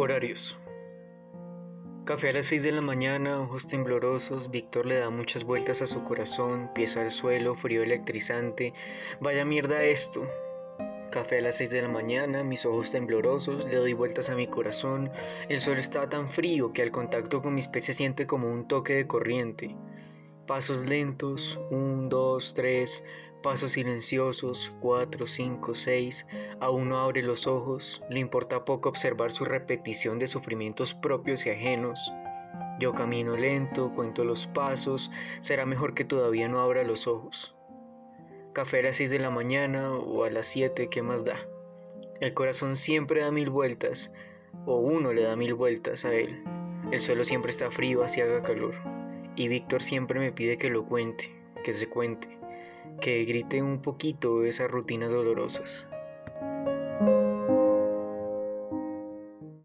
Horarios. Café a las 6 de la mañana, ojos temblorosos, Víctor le da muchas vueltas a su corazón, pies al suelo, frío electrizante. Vaya mierda esto. Café a las 6 de la mañana, mis ojos temblorosos, le doy vueltas a mi corazón. El sol está tan frío que al contacto con mis pies se siente como un toque de corriente. Pasos lentos, un, dos, tres, pasos silenciosos, cuatro, cinco, seis. Aún no abre los ojos, le importa poco observar su repetición de sufrimientos propios y ajenos. Yo camino lento, cuento los pasos, será mejor que todavía no abra los ojos. Café a las seis de la mañana o a las siete, ¿qué más da? El corazón siempre da mil vueltas, o uno le da mil vueltas a él. El suelo siempre está frío, así haga calor y Víctor siempre me pide que lo cuente, que se cuente, que grite un poquito esas rutinas dolorosas.